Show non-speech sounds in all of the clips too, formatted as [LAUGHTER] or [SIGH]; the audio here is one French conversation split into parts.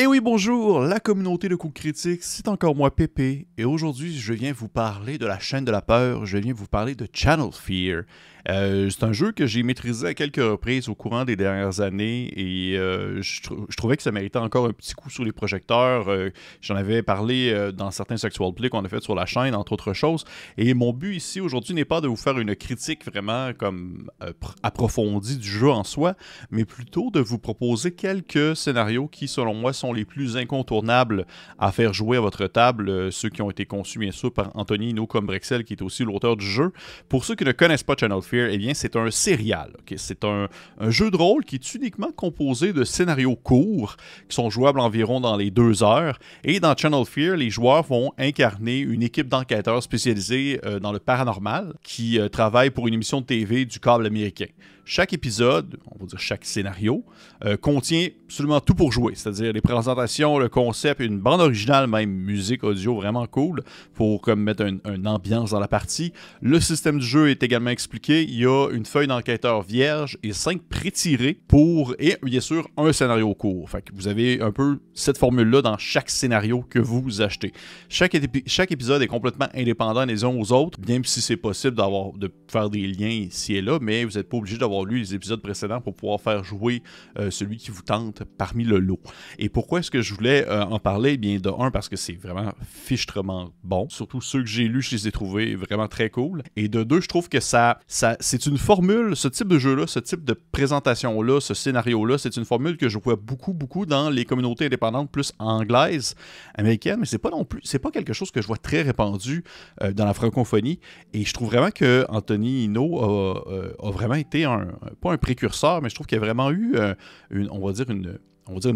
Et oui, bonjour, la communauté de coups critiques, c'est encore moi Pépé, et aujourd'hui je viens vous parler de la chaîne de la peur, je viens vous parler de Channel Fear. Euh, c'est un jeu que j'ai maîtrisé à quelques reprises au courant des dernières années et euh, je, trouvais que ça méritait encore un petit coup sur les projecteurs. Euh, j'en avais parlé dans certains Sexual Play qu'on a fait sur la chaîne, entre autres choses. Et mon but ici aujourd'hui n'est pas de vous faire une critique vraiment comme approfondie du jeu en soi, mais plutôt de vous proposer quelques scénarios qui, selon moi, sont les plus incontournables à faire jouer à votre table, ceux qui ont été conçus bien sûr par Anthony No comme Brexel, qui est aussi l'auteur du jeu. Pour ceux qui ne connaissent pas Channel eh bien, c'est un serial. C'est un, jeu de rôle qui est uniquement composé de scénarios courts qui sont jouables environ dans les deux heures. Et dans Channel Fear, les joueurs vont incarner une équipe d'enquêteurs spécialisés euh, dans le paranormal qui euh, travaille pour une émission de TV du câble américain. Chaque épisode, on va dire chaque scénario, euh, contient absolument tout pour jouer, c'est-à-dire les présentations, le concept, une bande originale, même musique audio vraiment cool pour comme mettre une ambiance dans la partie. Le système du jeu est également expliqué. Il y a une feuille d'enquêteur vierge et cinq prétirés pour, et bien sûr, un scénario court. Fait que vous avez un peu cette formule-là dans chaque scénario que vous achetez. Chaque, épisode est complètement indépendant les uns aux autres, bien si c'est possible d'avoir de faire des liens ici et là, mais vous n'êtes pas obligé d'avoir lu les épisodes précédents pour pouvoir faire jouer euh, celui qui vous tente parmi le lot. Et pourquoi est-ce que je voulais euh, en parler? Eh bien, de un, parce que c'est vraiment fichtrement bon. Surtout ceux que j'ai lus, je les ai trouvés vraiment très cool. Et de deux, je trouve que ça, ça c'est une formule, ce type de jeu-là, ce type de présentation-là, ce scénario-là, c'est une formule que je vois beaucoup, beaucoup dans les communautés indépendantes plus anglaises, américaines, mais c'est pas non plus, c'est pas quelque chose que je vois très répandu euh, dans la francophonie. Et je trouve vraiment que Anthony Hino a vraiment été un, pas un précurseur, mais je trouve qu'il y a vraiment eu, euh, une, on va dire, une,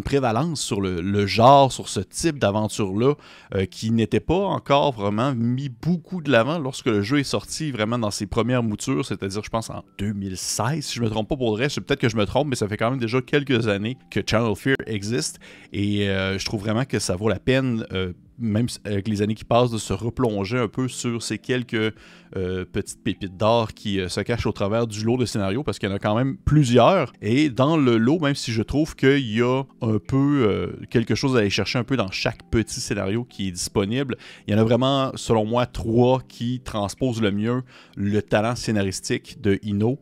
prévalence sur le, genre, sur ce type d'aventure-là, euh, qui n'était pas encore vraiment mis beaucoup de l'avant lorsque le jeu est sorti vraiment dans ses premières moutures, c'est-à-dire, je pense, en 2016, si je me trompe pas pour le reste, peut-être que je me trompe, mais ça fait quand même déjà quelques années que Channel Fear existe, et euh, je trouve vraiment que ça vaut la peine même avec les années qui passent, de se replonger un peu sur ces quelques euh, petites pépites d'or qui euh, se cachent au travers du lot de scénarios, parce qu'il y en a quand même plusieurs. Et dans le lot, même si je trouve qu'il y a un peu euh, quelque chose à aller chercher un peu dans chaque petit scénario qui est disponible, il y en a vraiment, selon moi, trois qui transposent le mieux le talent scénaristique de Ino.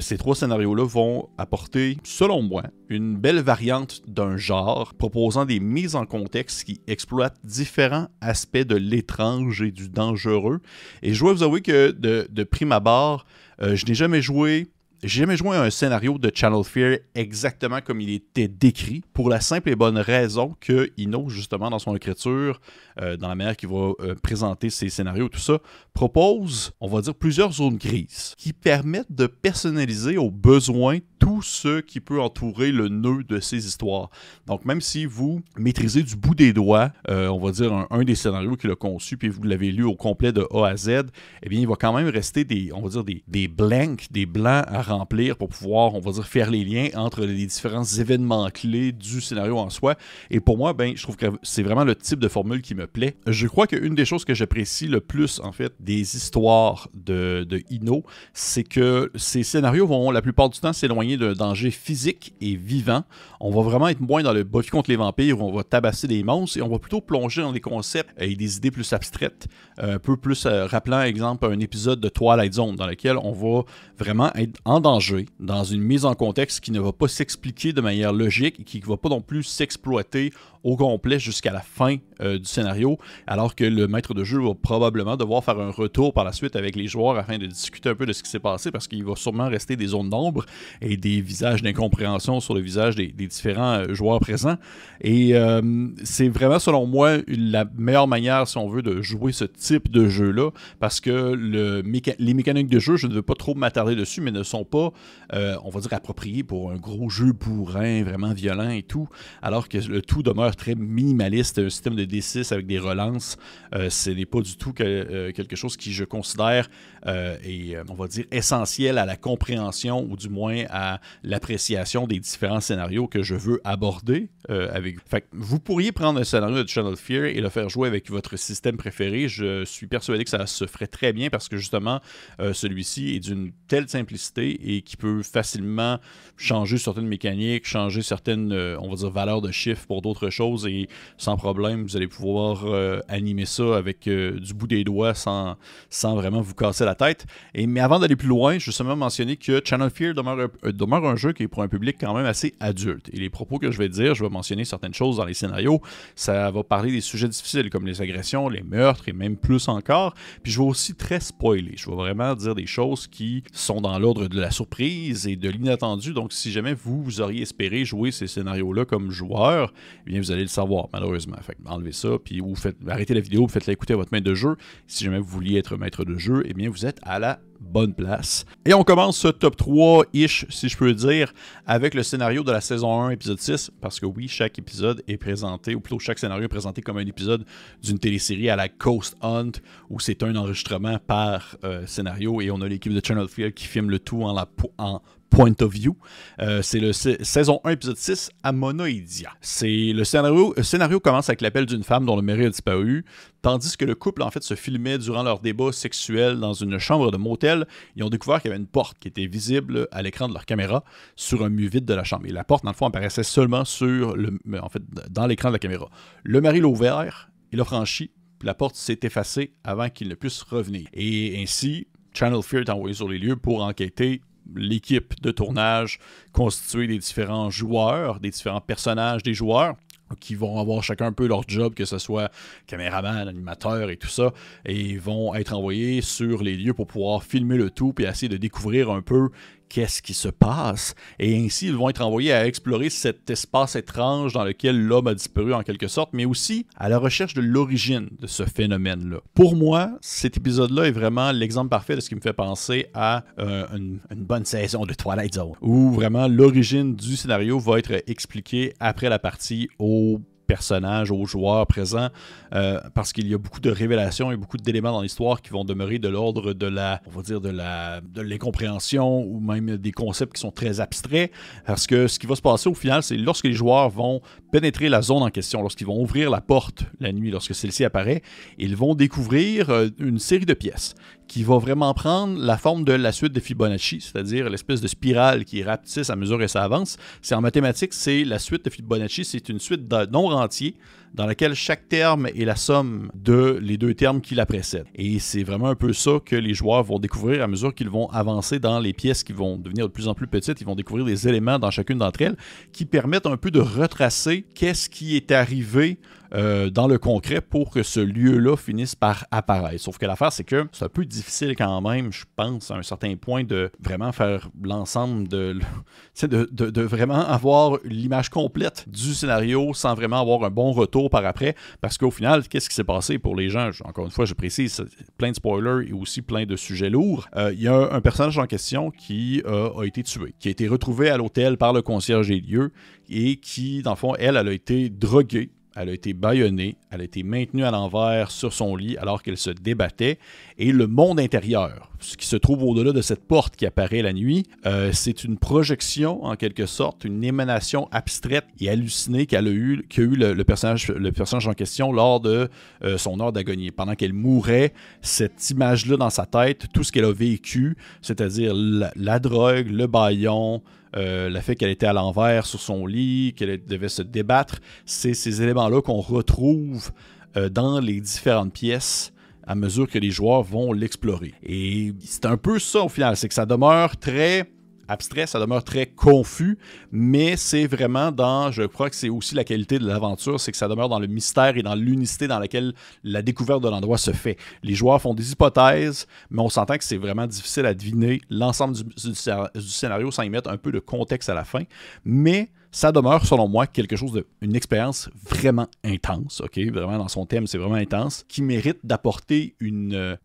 ces trois scénarios-là vont apporter, selon moi, une belle variante d'un genre, proposant des mises en contexte qui exploitent différents aspects de l'étrange et du dangereux. Et je dois vous avouer que de, prime abord, euh, je n'ai jamais joué j'ai jamais joué un scénario de Channel Fear exactement comme il était décrit, pour la simple et bonne raison que Ino, justement, dans son écriture, euh, dans la manière qu'il va euh, présenter ses scénarios, tout ça, propose, on va dire, plusieurs zones grises qui permettent de personnaliser aux besoins tout ce qui peut entourer le nœud de ces histoires. Donc, même si vous maîtrisez du bout des doigts, euh, on va dire, un, des scénarios qu'il a conçu, puis vous l'avez lu au complet de A à Z, eh bien, il va quand même rester des, on va dire, des, des blanks, des blancs à remplir pour pouvoir, on va dire, faire les liens entre les différents événements clés du scénario en soi. Et pour moi, ben, je trouve que c'est vraiment le type de formule qui me plaît. Je crois qu'une des choses que j'apprécie le plus, en fait, des histoires de, de Ino, c'est que ces scénarios vont la plupart du temps s'éloigner d'un danger physique et vivant. On va vraiment être moins dans le Buffy contre les vampires où on va tabasser des monstres et on va plutôt plonger dans des concepts et des idées plus abstraites, un peu plus euh, rappelant, exemple, un épisode de Twilight Zone dans lequel on va vraiment être en danger, dans une mise en contexte qui ne va pas s'expliquer de manière logique et qui ne va pas non plus s'exploiter au complet jusqu'à la fin euh, du scénario, alors que le maître de jeu va probablement devoir faire un retour par la suite avec les joueurs afin de discuter un peu de ce qui s'est passé, parce qu'il va sûrement rester des zones d'ombre et des visages d'incompréhension sur le visage des, différents euh, joueurs présents. Et euh, c'est vraiment, selon moi, la meilleure manière, si on veut, de jouer ce type de jeu-là, parce que le les mécaniques de jeu, je ne veux pas trop m'attarder dessus, mais ne sont pas, on va dire, appropriées pour un gros jeu bourrin, vraiment violent et tout, alors que le tout demeure très minimaliste, un système de D6 avec des relances. Euh, ce n'est pas du tout euh, quelque chose qui, je considère, euh, est, on va dire, essentiel à la compréhension ou du moins à, l'appréciation des différents scénarios que je veux aborder euh, avec Fait vous pourriez prendre un scénario de Channel Fear et le faire jouer avec votre système préféré. Je suis persuadé que ça se ferait très bien parce que justement, euh, celui-ci est d'une telle simplicité et qui peut facilement changer certaines mécaniques, changer certaines, euh, on va dire, valeurs de chiffres pour d'autres choses et sans problème, vous allez pouvoir animer ça avec du bout des doigts sans, sans vraiment vous casser la tête. Et, mais avant d'aller plus loin, je veux seulement mentionner que Channel Fear demeure, demeure un jeu qui est pour un public quand même assez adulte. Et les propos que je vais dire, je vais mentionner certaines choses dans les scénarios. Ça va parler des sujets difficiles comme les agressions, les meurtres et même plus encore. Puis je vais aussi très spoiler. Je vais vraiment dire des choses qui sont dans l'ordre de la surprise et de l'inattendu. Donc si jamais vous, vous auriez espéré jouer ces scénarios-là comme joueur, eh bien vous allez le savoir malheureusement. Fait enlevez ça, puis arrêtez la vidéo, faites-la écouter à votre maître de jeu. Si jamais vous vouliez être maître de jeu, eh bien vous à la bonne place. Et on commence ce top 3-ish, si je peux dire, avec le scénario de la saison 1, épisode 6, parce que oui, chaque épisode est présenté, ou plutôt chaque scénario est présenté comme un épisode d'une télésérie à la Coast Hunt, où c'est un enregistrement par euh, scénario, et on a l'équipe de Channel Field qui filme le tout en, la, en point of view. Euh, c'est le saison 1, épisode 6, Amonoidia. C'est le scénario, le scénario commence avec l'appel d'une femme dont le mari a disparu, tandis que le couple en fait se filmait durant leur débat sexuel dans une chambre de motel. Ils ont découvert qu'il y avait une porte qui était visible à l'écran de leur caméra sur un mur vide de la chambre. Et la porte, dans le fond, apparaissait seulement sur le, en fait, dans l'écran de la caméra. Le mari l'a ouvert, il a franchi, puis la porte s'est effacée avant qu'il ne puisse revenir. Et ainsi, Channel Fear est envoyé sur les lieux pour enquêter l'équipe de tournage constituée des différents joueurs, des différents personnages des joueurs qui vont avoir chacun un peu leur job, que ce soit caméraman, animateur et tout ça, et vont être envoyés sur les lieux pour pouvoir filmer le tout et essayer de découvrir un peu qu'est-ce qui se passe. Et ainsi, ils vont être envoyés à explorer cet espace étrange dans lequel l'homme a disparu en quelque sorte, mais aussi à la recherche de l'origine de ce phénomène-là. Pour moi, cet épisode-là est vraiment l'exemple parfait de ce qui me fait penser à euh, une, bonne saison de Twilight Zone, où vraiment l'origine du scénario va être expliquée après la partie au personnages, aux joueurs présents, euh, parce qu'il y a beaucoup de révélations et beaucoup d'éléments dans l'histoire qui vont demeurer de l'ordre de la, on va dire, de la, de l'incompréhension ou même des concepts qui sont très abstraits. Parce que ce qui va se passer au final, c'est lorsque les joueurs vont pénétrer la zone en question, lorsqu'ils vont ouvrir la porte la nuit, lorsque celle-ci apparaît, ils vont découvrir euh, une série de pièces qui va vraiment prendre la forme de la suite de Fibonacci, c'est-à-dire l'espèce de spirale qui rapetisse à mesure que ça avance. C'est en mathématiques, c'est la suite de Fibonacci, c'est une suite de nombres entiers dans laquelle chaque terme est la somme de les deux termes qui la précèdent. Et c'est vraiment un peu ça que les joueurs vont découvrir à mesure qu'ils vont avancer dans les pièces qui vont devenir de plus en plus petites. Ils vont découvrir des éléments dans chacune d'entre elles qui permettent un peu de retracer qu'est-ce qui est arrivé euh, dans le concret pour que ce lieu-là finisse par apparaître. Sauf que l'affaire, c'est que c'est un peu difficile quand même, je pense, à un certain point, de vraiment faire l'ensemble de, [LAUGHS] de, de, de, vraiment avoir l'image complète du scénario sans vraiment avoir un bon retour par après. Parce qu'au final, qu'est-ce qui s'est passé pour les gens? Encore une fois, je précise, plein de spoilers et aussi plein de sujets lourds. Euh, il y a un, personnage en question qui euh, a été tué, qui a été retrouvé à l'hôtel par le concierge des lieux et qui, dans le fond, elle, elle a été droguée elle a été bâillonnée, elle a été maintenue à l'envers sur son lit alors qu'elle se débattait. Et le monde intérieur, ce qui se trouve au-delà de cette porte qui apparaît la nuit, euh, c'est une projection en quelque sorte, une émanation abstraite et hallucinée qu'a eu, le, personnage, en question lors de euh, son heure d'agonie. Pendant qu'elle mourait, cette image-là dans sa tête, tout ce qu'elle a vécu, c'est-à-dire la, la drogue, le baillon, euh, le fait qu'elle était à l'envers sur son lit, qu'elle devait se débattre, c'est ces éléments-là qu'on retrouve euh, dans les différentes pièces à mesure que les joueurs vont l'explorer. Et c'est un peu ça au final, c'est que ça demeure très abstrait, ça demeure très confus, mais c'est vraiment dans, je crois que c'est aussi la qualité de l'aventure, c'est que ça demeure dans le mystère et dans l'unicité dans laquelle la découverte de l'endroit se fait. Les joueurs font des hypothèses, mais on s'entend que c'est vraiment difficile à deviner l'ensemble du, scénario sans y mettre un peu de contexte à la fin, mais ça demeure, selon moi, quelque chose de, une expérience vraiment intense, ok? Vraiment, dans son thème, c'est vraiment intense, qui mérite d'apporter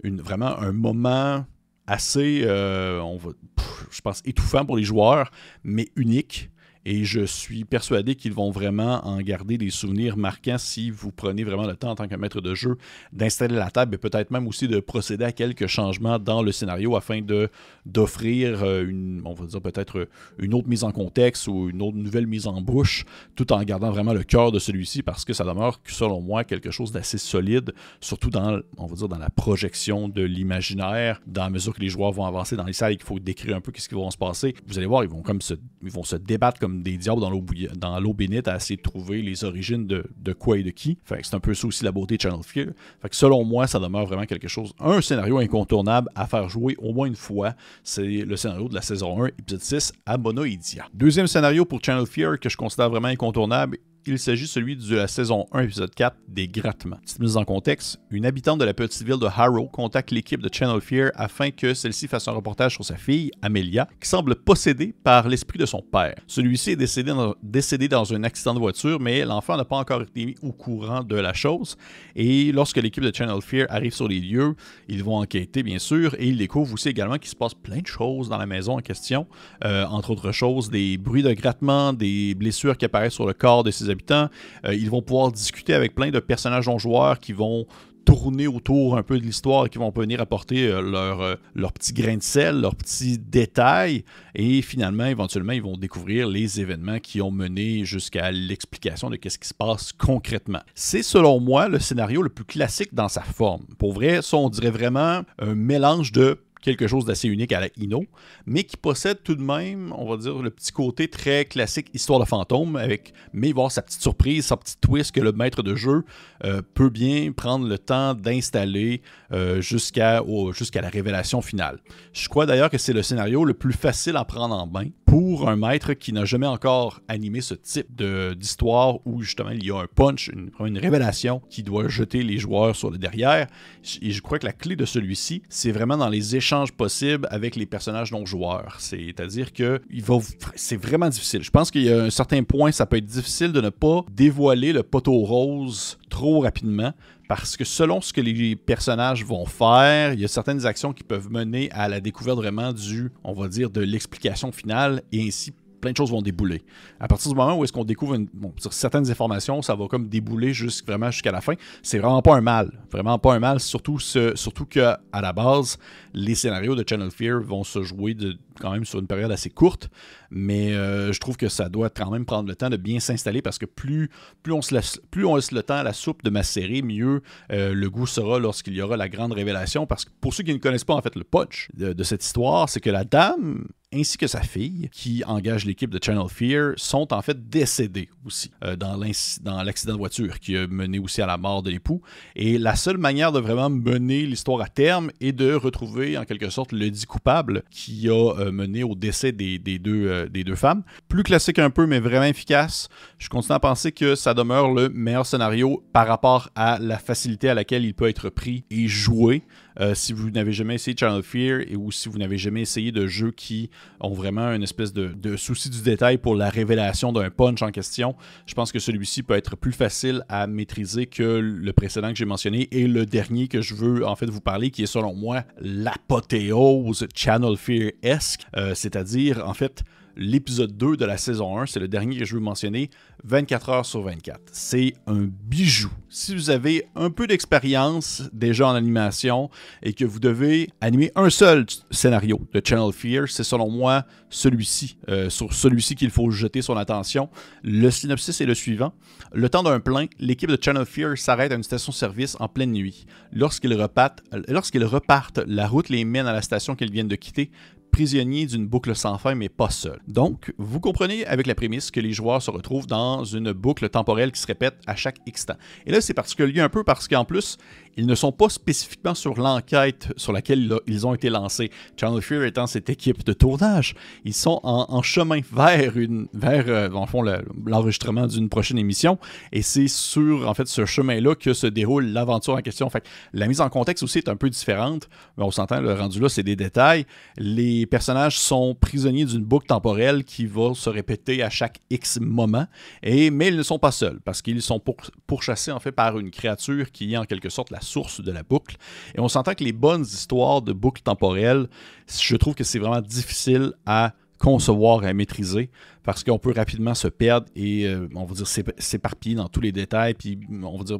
vraiment un moment assez, euh, on va, je pense, étouffant pour les joueurs, mais unique Et je suis persuadé qu'ils vont vraiment en garder des souvenirs marquants si vous prenez vraiment le temps en tant que maître de jeu d'installer la table et peut-être même aussi de procéder à quelques changements dans le scénario afin d'offrir euh, une, on va dire peut-être une autre mise en contexte ou une autre nouvelle mise en bouche, tout en gardant vraiment le cœur de celui-ci parce que ça demeure, selon moi, quelque chose d'assez solide, surtout dans, on va dire, dans la projection de l'imaginaire, dans la mesure que les joueurs vont avancer dans les salles et qu'il faut décrire un peu ce qui va se passer. Vous allez voir, ils vont comme se, ils vont se débattre comme des diables dans l'eau, bénite à essayer de trouver les origines de, quoi et de qui. Fait c'est un peu ça aussi la beauté de Channel Fear. Fait que selon moi, ça demeure vraiment quelque chose, un scénario incontournable à faire jouer au moins une fois. C'est le scénario de la saison 1, épisode 6, Abonoidia. Deuxième scénario pour Channel Fear que je considère vraiment incontournable il s'agit celui de la saison 1, épisode 4, des grattements. Petite mise en contexte, une habitante de la petite ville de Harrow contacte l'équipe de Channel Fear afin que celle-ci fasse un reportage sur sa fille, Amelia, qui semble possédée par l'esprit de son père. Celui-ci est décédé dans, un accident de voiture, mais l'enfant n'a pas encore été mis au courant de la chose. Et lorsque l'équipe de Channel Fear arrive sur les lieux, ils vont enquêter, bien sûr, et ils découvrent aussi également qu'il se passe plein de choses dans la maison en question. Euh, entre autres choses, des bruits de grattement, des blessures qui apparaissent sur le corps de ses habitants. Euh, ils vont pouvoir discuter avec plein de personnages non joueurs qui vont tourner autour un peu de l'histoire et qui vont venir apporter euh, leur, euh, leur petit grain de sel, leurs petits détails. Et finalement, éventuellement, ils vont découvrir les événements qui ont mené jusqu'à l'explication de ce qui se passe concrètement. C'est selon moi le scénario le plus classique dans sa forme. Pour vrai, ça, on dirait vraiment un mélange de quelque chose d'assez unique à la Ino, mais qui possède tout de même, on va dire, le petit côté très classique histoire de fantôme, avec, mais voir sa petite surprise, sa petite twist que le maître de jeu euh, peut bien prendre le temps d'installer euh, jusqu'à jusqu'à la révélation finale. Je crois d'ailleurs que c'est le scénario le plus facile à prendre en main pour un maître qui n'a jamais encore animé ce type d'histoire où justement il y a un punch, une, une révélation qui doit jeter les joueurs sur le derrière. Et je crois que la clé de celui-ci, c'est vraiment dans les échanges possible avec les personnages non joueurs. C'est-à-dire que c'est vraiment difficile. Je pense qu'il y a un certain point, ça peut être difficile de ne pas dévoiler le poteau rose trop rapidement parce que selon ce que les personnages vont faire, il y a certaines actions qui peuvent mener à la découverte vraiment du, on va dire, de l'explication finale et ainsi plein de choses vont débouler. À partir du moment où est-ce qu'on découvre sur certaines informations, ça va comme débouler jusqu'à la fin. C'est vraiment pas un mal. Vraiment pas un mal, surtout, ce, surtout qu'à la base, les scénarios de Channel Fear vont se jouer quand même sur une période assez courte. Mais euh, je trouve que ça doit quand même prendre le temps de bien s'installer parce que plus, plus, on se laisse, plus on laisse le temps à la soupe de macérer, mieux euh, le goût sera lorsqu'il y aura la grande révélation. Parce que pour ceux qui ne connaissent pas en fait le punch de, cette histoire, c'est que la dame ainsi que sa fille, qui engage l'équipe de Channel Fear, sont en fait décédés aussi euh, dans l'accident de voiture qui a mené aussi à la mort de l'époux. Et la seule manière de vraiment mener l'histoire à terme est de retrouver en quelque sorte le dit coupable qui a euh, mené au décès des, deux, euh, des deux femmes. Plus classique un peu, mais vraiment efficace. Je continue à penser que ça demeure le meilleur scénario par rapport à la facilité à laquelle il peut être pris et joué. Euh, si vous n'avez jamais essayé Channel Fear et ou si vous n'avez jamais essayé de jeux qui ont vraiment une espèce de, souci du détail pour la révélation d'un punch en question, je pense que celui-ci peut être plus facile à maîtriser que le précédent que j'ai mentionné et le dernier que je veux en fait vous parler, qui est selon moi l'apothéose Channel Fear-esque, euh, c'est-à-dire en fait l'épisode 2 de la saison 1, c'est le dernier que je veux mentionner, 24 heures sur 24. C'est un bijou. Si vous avez un peu d'expérience déjà en animation et que vous devez animer un seul scénario de Channel Fear, c'est selon moi celui-ci. Euh, sur celui-ci qu'il faut jeter son attention. Le synopsis est le suivant. Le temps d'un plein, l'équipe de Channel Fear s'arrête à une station-service en pleine nuit. Lorsqu'ils repartent, lorsqu'ils repartent, la route les mène à la station qu'ils viennent de quitter, prisonnier d'une boucle sans fin, mais pas seul. Donc, vous comprenez avec la prémisse que les joueurs se retrouvent dans une boucle temporelle qui se répète à chaque instant. Et là, c'est particulier un peu parce qu'en plus, ils ne sont pas spécifiquement sur l'enquête sur laquelle ils ont été lancés. Channel Fear étant cette équipe de tournage, ils sont en, chemin vers, une, vers euh, fond, l'enregistrement d'une prochaine émission. Et c'est sur en fait, ce chemin-là que se déroule l'aventure en question. Fait la mise en contexte aussi est un peu différente, mais on s'entend, le rendu là, c'est des détails. Les personnages sont prisonniers d'une boucle temporelle qui va se répéter à chaque X moment. Et, mais ils ne sont pas seuls, parce qu'ils sont pourchassés en fait par une créature qui est en quelque sorte la source de la boucle. Et on s'entend que les bonnes histoires de boucles temporelles, je trouve que c'est vraiment difficile à concevoir et à maîtriser parce qu'on peut rapidement se perdre et euh, on va dire s'éparpiller dans tous les détails puis on va dire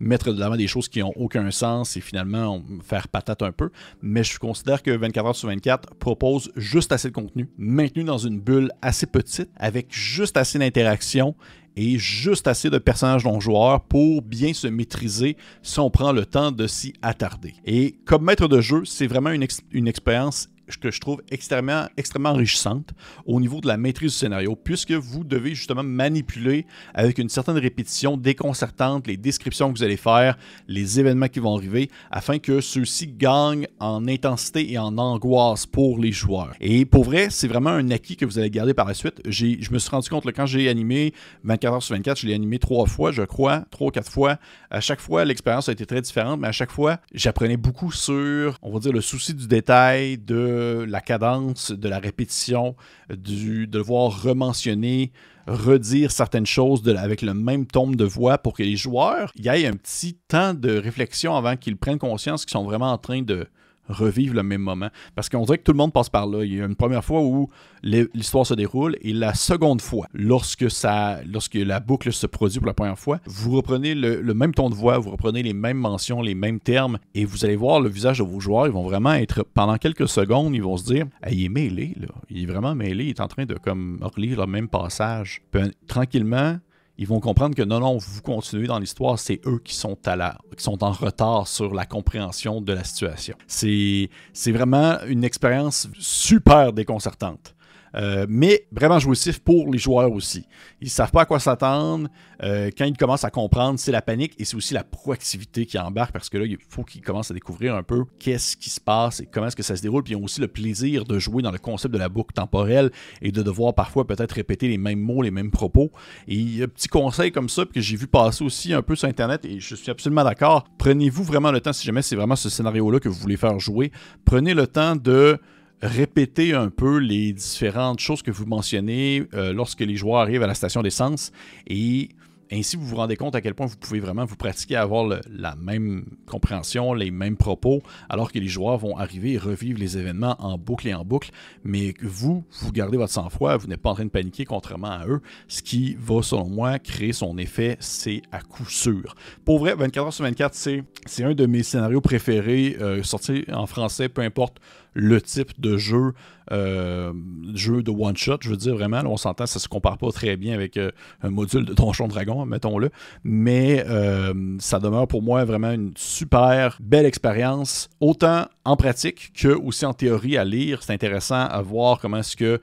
mettre de l'avant des choses qui n'ont aucun sens et finalement faire patate un peu. Mais je considère que 24 heures sur 24 propose juste assez de contenu maintenu dans une bulle assez petite avec juste assez d'interaction et juste assez de personnages non joueurs pour bien se maîtriser si on prend le temps de s'y attarder. Et comme maître de jeu, c'est vraiment une, une expérience que je trouve extrêmement, extrêmement enrichissante au niveau de la maîtrise du scénario, puisque vous devez justement manipuler avec une certaine répétition déconcertante les descriptions que vous allez faire, les événements qui vont arriver, afin que ceux-ci gagnent en intensité et en angoisse pour les joueurs. Et pour vrai, c'est vraiment un acquis que vous allez garder par la suite. Je me suis rendu compte, que quand j'ai animé 24 heures sur 24, je l'ai animé trois fois, je crois, trois quatre fois. À chaque fois, l'expérience a été très différente, mais à chaque fois, j'apprenais beaucoup sur, on va dire, le souci du détail, de la cadence, de la répétition, du devoir rementionner, redire certaines choses avec le même ton de voix pour que les joueurs y aient un petit temps de réflexion avant qu'ils prennent conscience qu'ils sont vraiment en train de, revivre le même moment. Parce qu'on dirait que tout le monde passe par là. Il y a une première fois où l'histoire se déroule et la seconde fois, lorsque, ça, lorsque la boucle se produit pour la première fois, vous reprenez le, même ton de voix, vous reprenez les mêmes mentions, les mêmes termes et vous allez voir le visage de vos joueurs. Ils vont vraiment être, pendant quelques secondes, ils vont se dire Il est mêlé, là. Il est vraiment mêlé. Il est en train de comme relire le même passage. Tranquillement, ils vont comprendre que non, non, vous continuez dans l'histoire, c'est eux qui sont, à la, qui sont en retard sur la compréhension de la situation. C'est vraiment une expérience super déconcertante. Euh, mais vraiment jouissif pour les joueurs aussi. Ils ne savent pas à quoi s'attendre. Euh, quand ils commencent à comprendre, c'est la panique et c'est aussi la proactivité qui embarque parce que là, il faut qu'ils commencent à découvrir un peu qu'est-ce qui se passe et comment est-ce que ça se déroule. Puis ils ont aussi le plaisir de jouer dans le concept de la boucle temporelle et de devoir parfois peut-être répéter les mêmes mots, les mêmes propos. Et un petit conseil comme ça que j'ai vu passer aussi un peu sur Internet et je suis absolument d'accord. Prenez-vous vraiment le temps, si jamais c'est vraiment ce scénario-là que vous voulez faire jouer, prenez le temps de répéter un peu les différentes choses que vous mentionnez euh, lorsque les joueurs arrivent à la station d'essence et ainsi, vous vous rendez compte à quel point vous pouvez vraiment vous pratiquer à avoir la même compréhension, les mêmes propos, alors que les joueurs vont arriver et revivre les événements en boucle et en boucle, mais vous, vous gardez votre sang-froid, vous n'êtes pas en train de paniquer contrairement à eux, ce qui va, selon moi, créer son effet, c'est à coup sûr. Pour vrai, 24 heures sur 24, c'est un de mes scénarios préférés, euh, sorti en français, peu importe le type de jeu, euh, jeu de one-shot, je veux dire vraiment, on s'entend, ça se compare pas très bien avec euh, un module de Donjon Dragon, mettons-le, mais euh, ça demeure pour moi vraiment une super belle expérience, autant en pratique que aussi en théorie à lire. C'est intéressant à voir comment est-ce que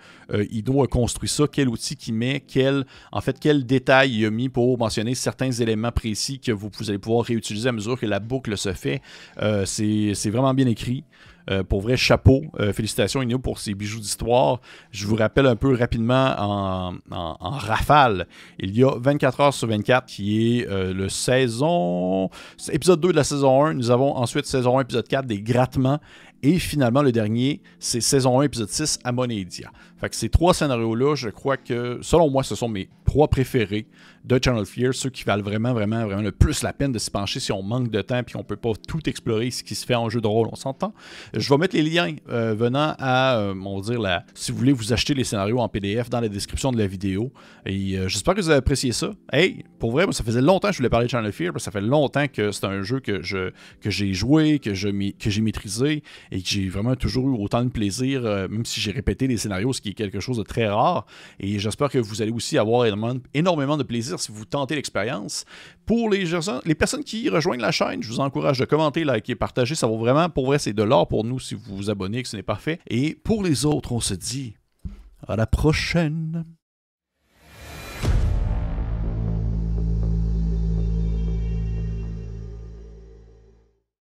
Ido a construit ça, quel outil qu'il met, quel, en fait, quel détail il a mis pour mentionner certains éléments précis que vous allez pouvoir réutiliser à mesure que la boucle se fait. c'est vraiment bien écrit. Euh, pour vrai, chapeau. Euh, félicitations, Inyo, pour ces bijoux d'histoire. Je vous rappelle un peu rapidement en, rafale. Il y a 24 heures sur 24 qui est euh, le saison. Épisode 2 de la saison 1. Nous avons ensuite saison 1, épisode 4 des grattements. Et finalement, le dernier, c'est saison 1, épisode 6, Amonedia. Fait que ces trois scénarios-là, je crois que, selon moi, ce sont mes trois préférés de Channel Fear, ceux qui valent vraiment, vraiment, vraiment le plus la peine de se pencher si on manque de temps et qu'on peut pas tout explorer ce qui se fait en jeu de rôle, on s'entend. Je vais mettre les liens euh, venant à, euh, on va dire, la, si vous voulez vous acheter les scénarios en PDF dans la description de la vidéo. Et euh, j'espère que vous avez apprécié ça. Hey, pour vrai, ça faisait longtemps que je voulais parler de Channel Fear, parce que ça fait longtemps que c'est un jeu que je que j'ai joué, que je que j'ai maîtrisé et que j'ai vraiment toujours eu autant de plaisir, même si j'ai répété les scénarios, ce qui est quelque chose de très rare. Et j'espère que vous allez aussi avoir énormément, de plaisir si vous tentez l'expérience. Pour les, les personnes qui rejoignent la chaîne, je vous encourage de commenter, liker, partager. Ça vaut vraiment, pour vrai, c'est de l'or pour nous si vous vous abonnez, que ce n'est pas fait. Et pour les autres, on se dit à la prochaine.